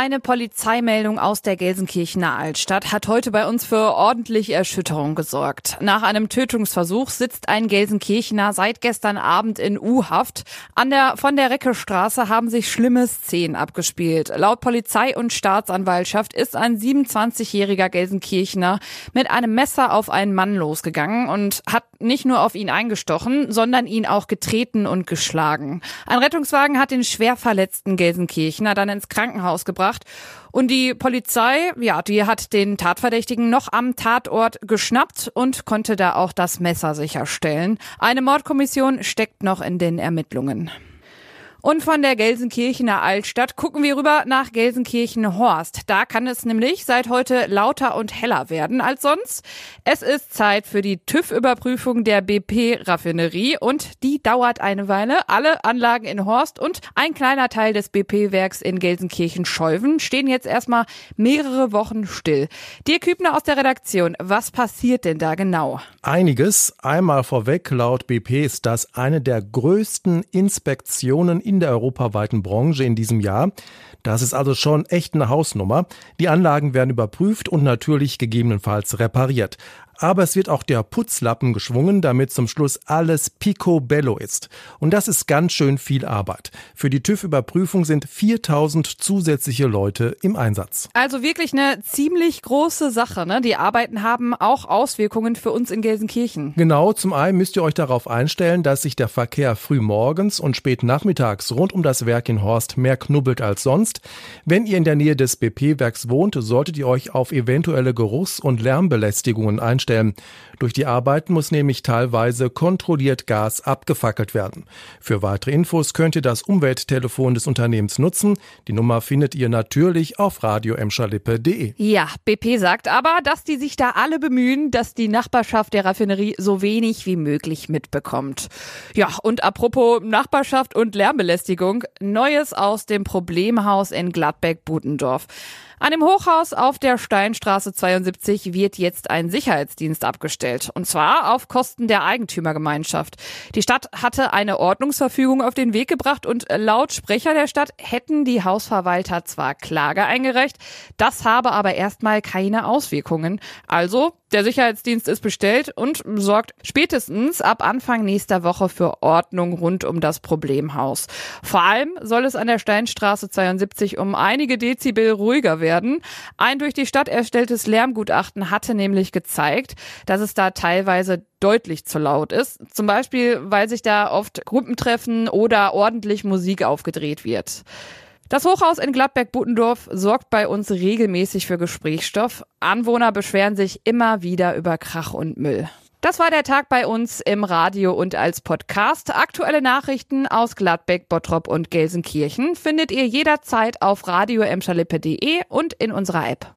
Eine Polizeimeldung aus der Gelsenkirchener Altstadt hat heute bei uns für ordentlich Erschütterung gesorgt. Nach einem Tötungsversuch sitzt ein Gelsenkirchener seit gestern Abend in U-Haft. An der von der Reckestraße haben sich schlimme Szenen abgespielt. Laut Polizei und Staatsanwaltschaft ist ein 27-jähriger Gelsenkirchener mit einem Messer auf einen Mann losgegangen und hat nicht nur auf ihn eingestochen, sondern ihn auch getreten und geschlagen. Ein Rettungswagen hat den schwer verletzten Gelsenkirchener dann ins Krankenhaus gebracht gebracht. Und die Polizei, ja, die hat den Tatverdächtigen noch am Tatort geschnappt und konnte da auch das Messer sicherstellen. Eine Mordkommission steckt noch in den Ermittlungen. Und von der Gelsenkirchener Altstadt gucken wir rüber nach Gelsenkirchen-Horst. Da kann es nämlich seit heute lauter und heller werden als sonst. Es ist Zeit für die TÜV-Überprüfung der BP-Raffinerie und die dauert eine Weile. Alle Anlagen in Horst und ein kleiner Teil des BP-Werks in Gelsenkirchen-Scheuven stehen jetzt erstmal mehrere Wochen still. Dirk Kübner aus der Redaktion, was passiert denn da genau? Einiges. Einmal vorweg, laut BP ist das eine der größten Inspektionen in der europaweiten Branche in diesem Jahr. Das ist also schon echt eine Hausnummer. Die Anlagen werden überprüft und natürlich gegebenenfalls repariert aber es wird auch der Putzlappen geschwungen, damit zum Schluss alles picobello ist. Und das ist ganz schön viel Arbeit. Für die TÜV-Überprüfung sind 4000 zusätzliche Leute im Einsatz. Also wirklich eine ziemlich große Sache. Ne? Die Arbeiten haben auch Auswirkungen für uns in Gelsenkirchen. Genau, zum einen müsst ihr euch darauf einstellen, dass sich der Verkehr früh morgens und spät nachmittags rund um das Werk in Horst mehr knubbelt als sonst. Wenn ihr in der Nähe des BP-Werks wohnt, solltet ihr euch auf eventuelle Geruchs- und Lärmbelästigungen einstellen stellen. Durch die Arbeiten muss nämlich teilweise kontrolliert Gas abgefackelt werden. Für weitere Infos könnt ihr das Umwelttelefon des Unternehmens nutzen. Die Nummer findet ihr natürlich auf radioemschalippe.de. Ja, BP sagt aber, dass die sich da alle bemühen, dass die Nachbarschaft der Raffinerie so wenig wie möglich mitbekommt. Ja, und apropos Nachbarschaft und Lärmbelästigung, Neues aus dem Problemhaus in Gladbeck-Budendorf. An dem Hochhaus auf der Steinstraße 72 wird jetzt ein Sicherheitsdienst abgestellt. Und zwar auf Kosten der Eigentümergemeinschaft. Die Stadt hatte eine Ordnungsverfügung auf den Weg gebracht und laut Sprecher der Stadt hätten die Hausverwalter zwar Klage eingereicht, das habe aber erstmal keine Auswirkungen. Also der Sicherheitsdienst ist bestellt und sorgt spätestens ab Anfang nächster Woche für Ordnung rund um das Problemhaus. Vor allem soll es an der Steinstraße 72 um einige Dezibel ruhiger werden. Ein durch die Stadt erstelltes Lärmgutachten hatte nämlich gezeigt, dass es da teilweise deutlich zu laut ist. Zum Beispiel, weil sich da oft Gruppentreffen oder ordentlich Musik aufgedreht wird. Das Hochhaus in Gladbeck-Buttendorf sorgt bei uns regelmäßig für Gesprächsstoff. Anwohner beschweren sich immer wieder über Krach und Müll. Das war der Tag bei uns im Radio und als Podcast. Aktuelle Nachrichten aus Gladbeck, Bottrop und Gelsenkirchen findet ihr jederzeit auf radio und in unserer App.